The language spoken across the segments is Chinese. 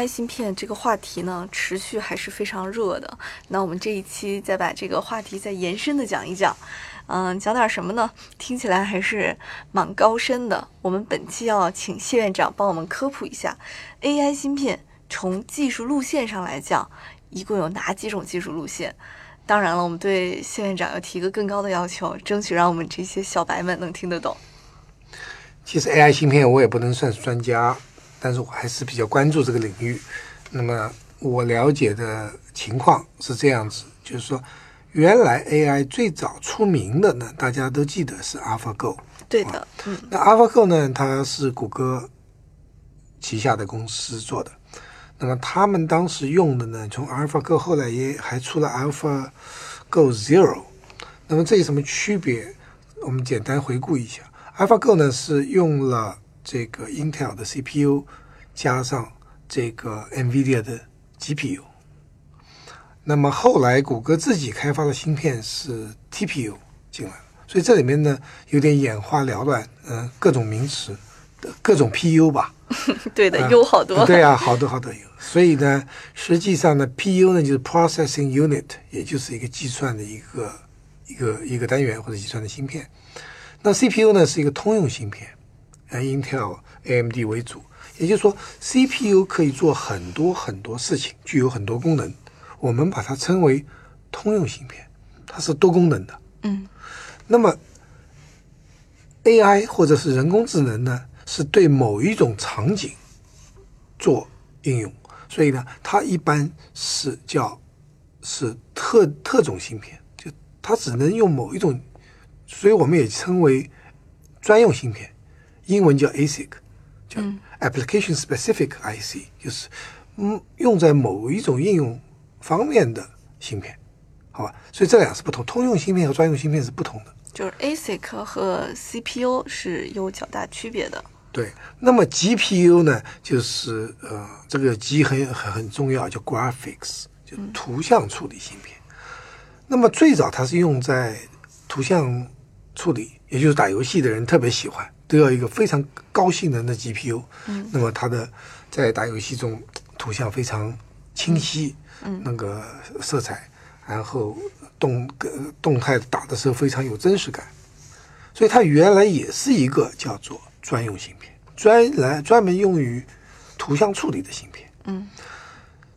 AI 芯片这个话题呢，持续还是非常热的。那我们这一期再把这个话题再延伸的讲一讲。嗯，讲点什么呢？听起来还是蛮高深的。我们本期要请谢院长帮我们科普一下，AI 芯片从技术路线上来讲，一共有哪几种技术路线？当然了，我们对谢院长要提个更高的要求，争取让我们这些小白们能听得懂。其实 AI 芯片我也不能算是专家，但是我还是比较关注这个领域。那么我了解的情况是这样子，就是说。原来 AI 最早出名的呢，大家都记得是 AlphaGo。对的，嗯。那 AlphaGo 呢，它是谷歌旗下的公司做的。那么他们当时用的呢，从 AlphaGo 后来也还出了 AlphaGo Zero。那么这有什么区别？我们简单回顾一下，AlphaGo 呢是用了这个 Intel 的 CPU 加上这个 NVIDIA 的 GPU。那么后来，谷歌自己开发的芯片是 TPU 进来了，所以这里面呢有点眼花缭乱，嗯，各种名词的各种 PU 吧。对的，U 好多。对啊，好多好多 U。所以呢，实际上呢，PU 呢就是 Processing Unit，也就是一个计算的一个一个一个单元或者计算的芯片。那 CPU 呢是一个通用芯片，呃，Intel、AMD 为主，也就是说，CPU 可以做很多很多事情，具有很多功能。我们把它称为通用芯片，它是多功能的。嗯，那么 AI 或者是人工智能呢，是对某一种场景做应用，所以呢，它一般是叫是特特种芯片，就它只能用某一种，所以我们也称为专用芯片，英文叫 ASIC，叫 Application Specific IC，就是嗯用在某一种应用。方面的芯片，好吧，所以这俩是不同，通用芯片和专用芯片是不同的。就是 ASIC 和 CPU 是有较大区别的。对，那么 GPU 呢，就是呃，这个 G 很很很重要，叫 Graphics，就图像处理芯片。那么最早它是用在图像处理，也就是打游戏的人特别喜欢，都要一个非常高性能的 GPU。嗯，那么它的在打游戏中图像非常清晰。嗯，那个色彩，然后动动态打的时候非常有真实感，所以它原来也是一个叫做专用芯片，专来专门用于图像处理的芯片。嗯，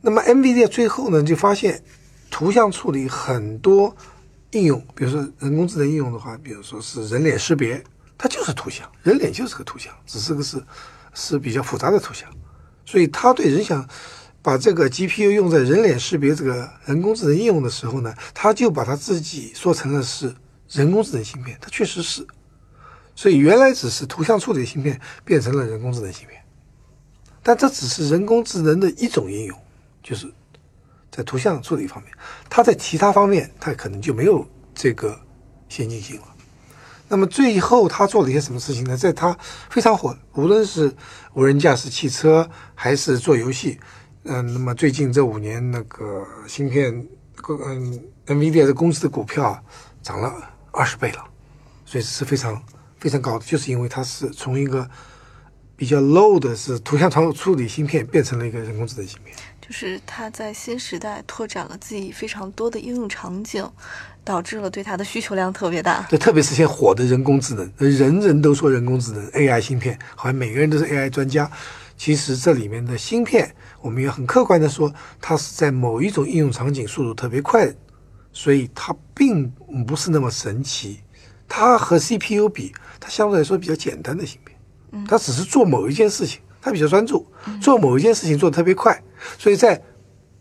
那么 NVIDIA 最后呢就发现，图像处理很多应用，比如说人工智能应用的话，比如说是人脸识别，它就是图像，人脸就是个图像，只是个是是比较复杂的图像，所以它对人想。把这个 GPU 用在人脸识别这个人工智能应用的时候呢，他就把他自己说成了是人工智能芯片，它确实是。所以原来只是图像处理芯片变成了人工智能芯片，但这只是人工智能的一种应用，就是在图像处理方面，它在其他方面它可能就没有这个先进性了。那么最后他做了一些什么事情呢？在他非常火，无论是无人驾驶汽车还是做游戏。嗯，那么最近这五年，那个芯片，嗯，NVIDIA 的公司的股票涨了二十倍了，所以是非常非常高的，就是因为它是从一个比较 low 的是图像处处理芯片，变成了一个人工智能芯片。就是它在新时代拓展了自己非常多的应用场景，导致了对它的需求量特别大。对，特别是现在火的人工智能，人人都说人工智能 AI 芯片，好像每个人都是 AI 专家。其实这里面的芯片，我们也很客观的说，它是在某一种应用场景速度特别快，所以它并不是那么神奇。它和 CPU 比，它相对来说比较简单的芯片，他只是做某一件事情，他比较专注，做某一件事情做的特别快，所以在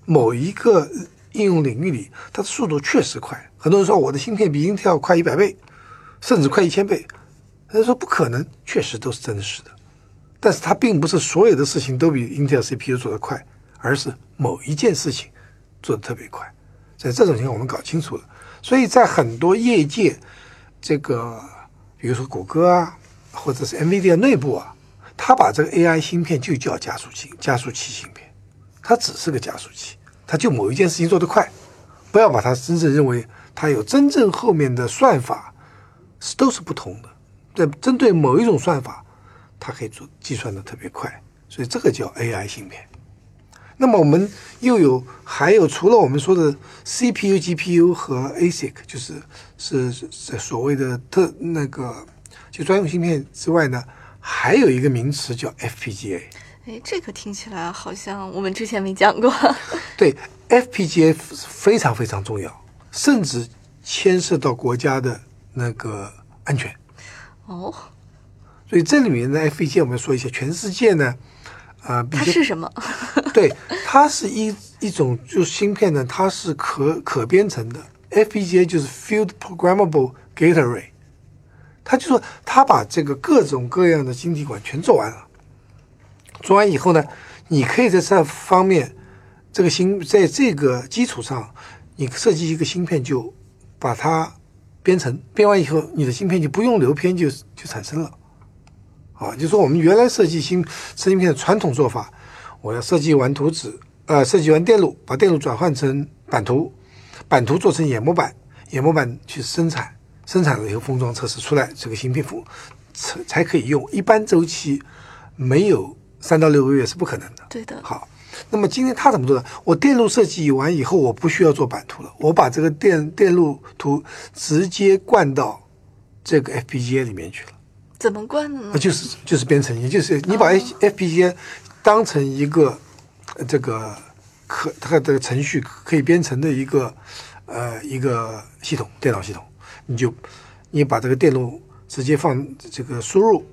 某一个应用领域里，它的速度确实快。很多人说我的芯片比 Intel 快一百倍，甚至快一千倍，他说不可能，确实都是真实的。但是它并不是所有的事情都比 Intel CPU 做得快，而是某一件事情做得特别快。在这种情况，我们搞清楚了。所以在很多业界，这个比如说谷歌啊，或者是 NVIDIA 内部啊，它把这个 AI 芯片就叫加速器，加速器芯片，它只是个加速器，它就某一件事情做得快，不要把它真正认为它有真正后面的算法是都是不同的，在针对某一种算法，它可以做计算的特别快，所以这个叫 AI 芯片。那么我们又有还有除了我们说的 CPU、GPU 和 ASIC，就是是是所谓的特那个就专用芯片之外呢，还有一个名词叫 FPGA。哎，这个听起来好像我们之前没讲过。对，FPGA 非常非常重要，甚至牵涉到国家的那个安全。哦，所以这里面的 FPGA 我们说一下，全世界呢。啊，它是什么？对，它是一一种就是芯片呢，它是可可编程的。FPGA 就是 Field Programmable Gate Array，他就说他把这个各种各样的晶体管全做完了。做完以后呢，你可以在这方面这个芯在这个基础上，你设计一个芯片，就把它编程，编完以后，你的芯片就不用流片就就产生了。啊，就说我们原来设计芯芯片的传统做法，我要设计完图纸，呃，设计完电路，把电路转换成版图，版图做成眼模板，眼模板去生产，生产了以后封装测试出来，这个芯片封才才可以用。一般周期没有三到六个月是不可能的。对的。好，那么今天他怎么做的？我电路设计完以后，我不需要做版图了，我把这个电电路图直接灌到这个 FPGA 里面去了。怎么灌的呢？就是就是编程，也就是你把 FPGA 当成一个这个可它的程序可以编程的一个呃一个系统电脑系统，你就你把这个电路直接放这个输入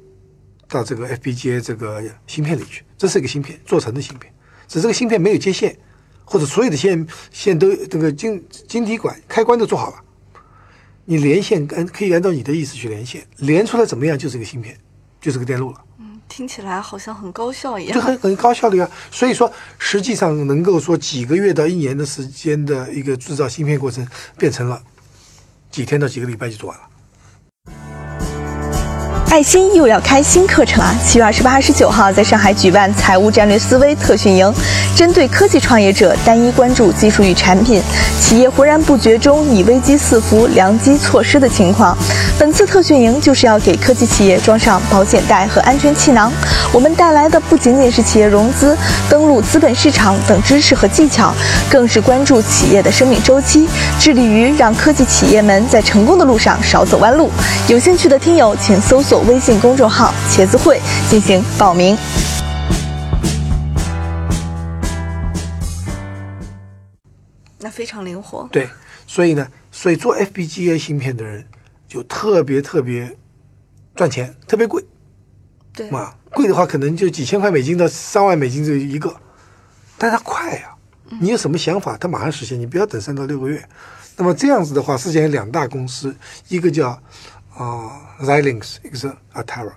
到这个 FPGA 这个芯片里去，这是一个芯片做成的芯片，只是这个芯片没有接线，或者所有的线线都这个晶晶体管开关都做好了。你连线跟可以按照你的意思去连线，连出来怎么样就是个芯片，就是个电路了。嗯，听起来好像很高效一样。就很很高效的呀。所以说，实际上能够说几个月到一年的时间的一个制造芯片过程，变成了几天到几个礼拜就做完了。爱心又要开新课程了。七月二十八、二十九号在上海举办财务战略思维特训营，针对科技创业者单一关注技术与产品，企业浑然不觉中已危机四伏、良机错失的情况。本次特训营就是要给科技企业装上保险带和安全气囊。我们带来的不仅仅是企业融资、登陆资本市场等知识和技巧，更是关注企业的生命周期，致力于让科技企业们在成功的路上少走弯路。有兴趣的听友，请搜索。微信公众号“茄子会”进行报名。那非常灵活。对，所以呢，所以做 FPGA 芯片的人就特别特别赚钱，特别贵。对嘛，贵的话可能就几千块美金到三万美金这一个，但它快呀！你有什么想法，它马上实现，你不要等三到六个月。那么这样子的话，世界上两大公司，一个叫。啊，Xilinx 一个是 Altera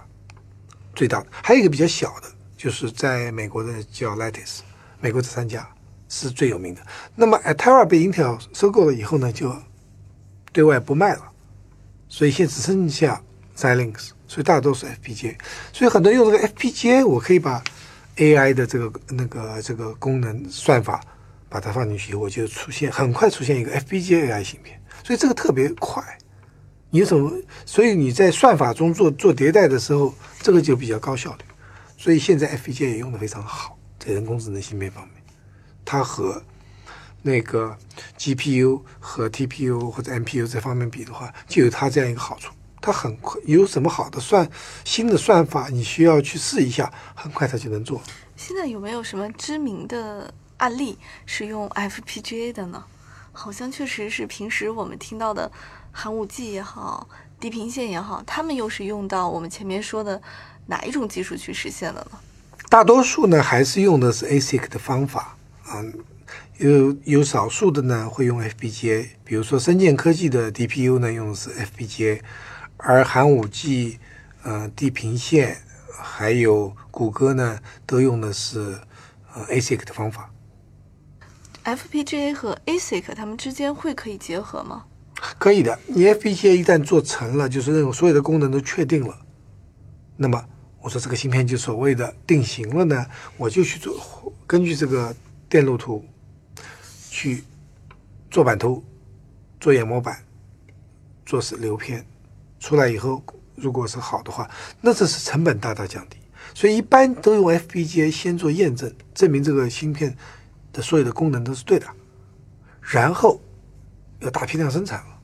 最大的，还有一个比较小的，就是在美国的叫 Lattice，美国这三家是最有名的。那么 Altera 被 Intel 收购了以后呢，就对外不卖了，所以现在只剩下 Xilinx，所以大多数 FPGA。所以很多用这个 FPGA，我可以把 AI 的这个那个这个功能算法把它放进去，我就出现很快出现一个 FPGA AI 芯片，所以这个特别快。你有什么？所以你在算法中做做迭代的时候，这个就比较高效率。所以现在 FPGA 也用的非常好，在人工智能芯片方面，它和那个 GPU 和 TPU 或者 MPU 这方面比的话，就有它这样一个好处。它很快有什么好的算新的算法，你需要去试一下，很快它就能做。现在有没有什么知名的案例是用 FPGA 的呢？好像确实是平时我们听到的。寒武纪也好，地平线也好，他们又是用到我们前面说的哪一种技术去实现的呢？大多数呢还是用的是 ASIC 的方法啊，有有少数的呢会用 FPGA，比如说深建科技的 DPU 呢用的是 FPGA，而寒武纪、呃地平线还有谷歌呢都用的是呃 ASIC 的方法。FPGA 和 ASIC 它们之间会可以结合吗？可以的，你 FPGA 一旦做成了，就是那种所有的功能都确定了，那么我说这个芯片就所谓的定型了呢，我就去做根据这个电路图去做版图、做研模板、做是流片，出来以后如果是好的话，那这是成本大大降低。所以一般都用 FPGA 先做验证，证明这个芯片的所有的功能都是对的，然后要大批量生产了，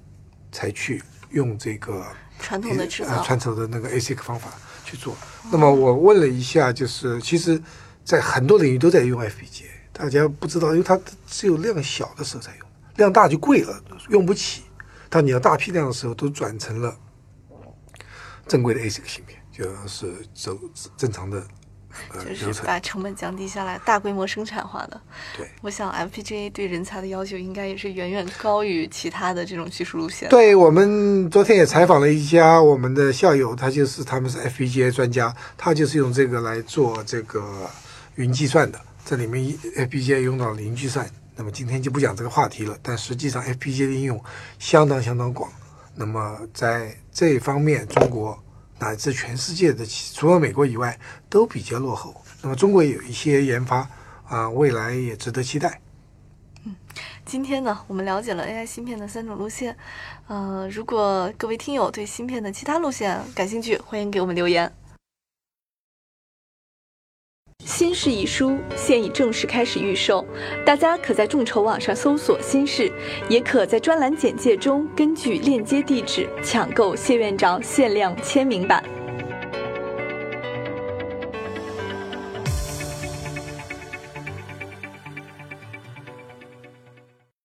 才去用这个传统的制造呃传统的那个 ASIC 方法去做。那么我问了一下，就是其实，在很多领域都在用 FPGA，大家不知道，因为它只有量小的时候才用，量大就贵了，用不起。当你要大批量的时候，都转成了正规的 ASIC 芯片，就是走正常的呃就是。把成本降低下来，大规模生产化的。对。我想 FPGA 对人才的要求应该也是远远高于其他的这种技术路线。，对我们昨天也采访了一家我们的校友，他就是他们是 FPGA 专家，他就是用这个来做这个云计算的。这里面 FPGA 用到了云计算，那么今天就不讲这个话题了。但实际上 FPGA 的应用相当相当广。那么在这一方面，中国乃至全世界的除了美国以外都比较落后。那么中国有一些研发啊，未来也值得期待。嗯今天呢，我们了解了 AI 芯片的三种路线。呃，如果各位听友对芯片的其他路线感兴趣，欢迎给我们留言。新式一书现已正式开始预售，大家可在众筹网上搜索“新式”，也可在专栏简介中根据链接地址抢购谢院长限量签名版。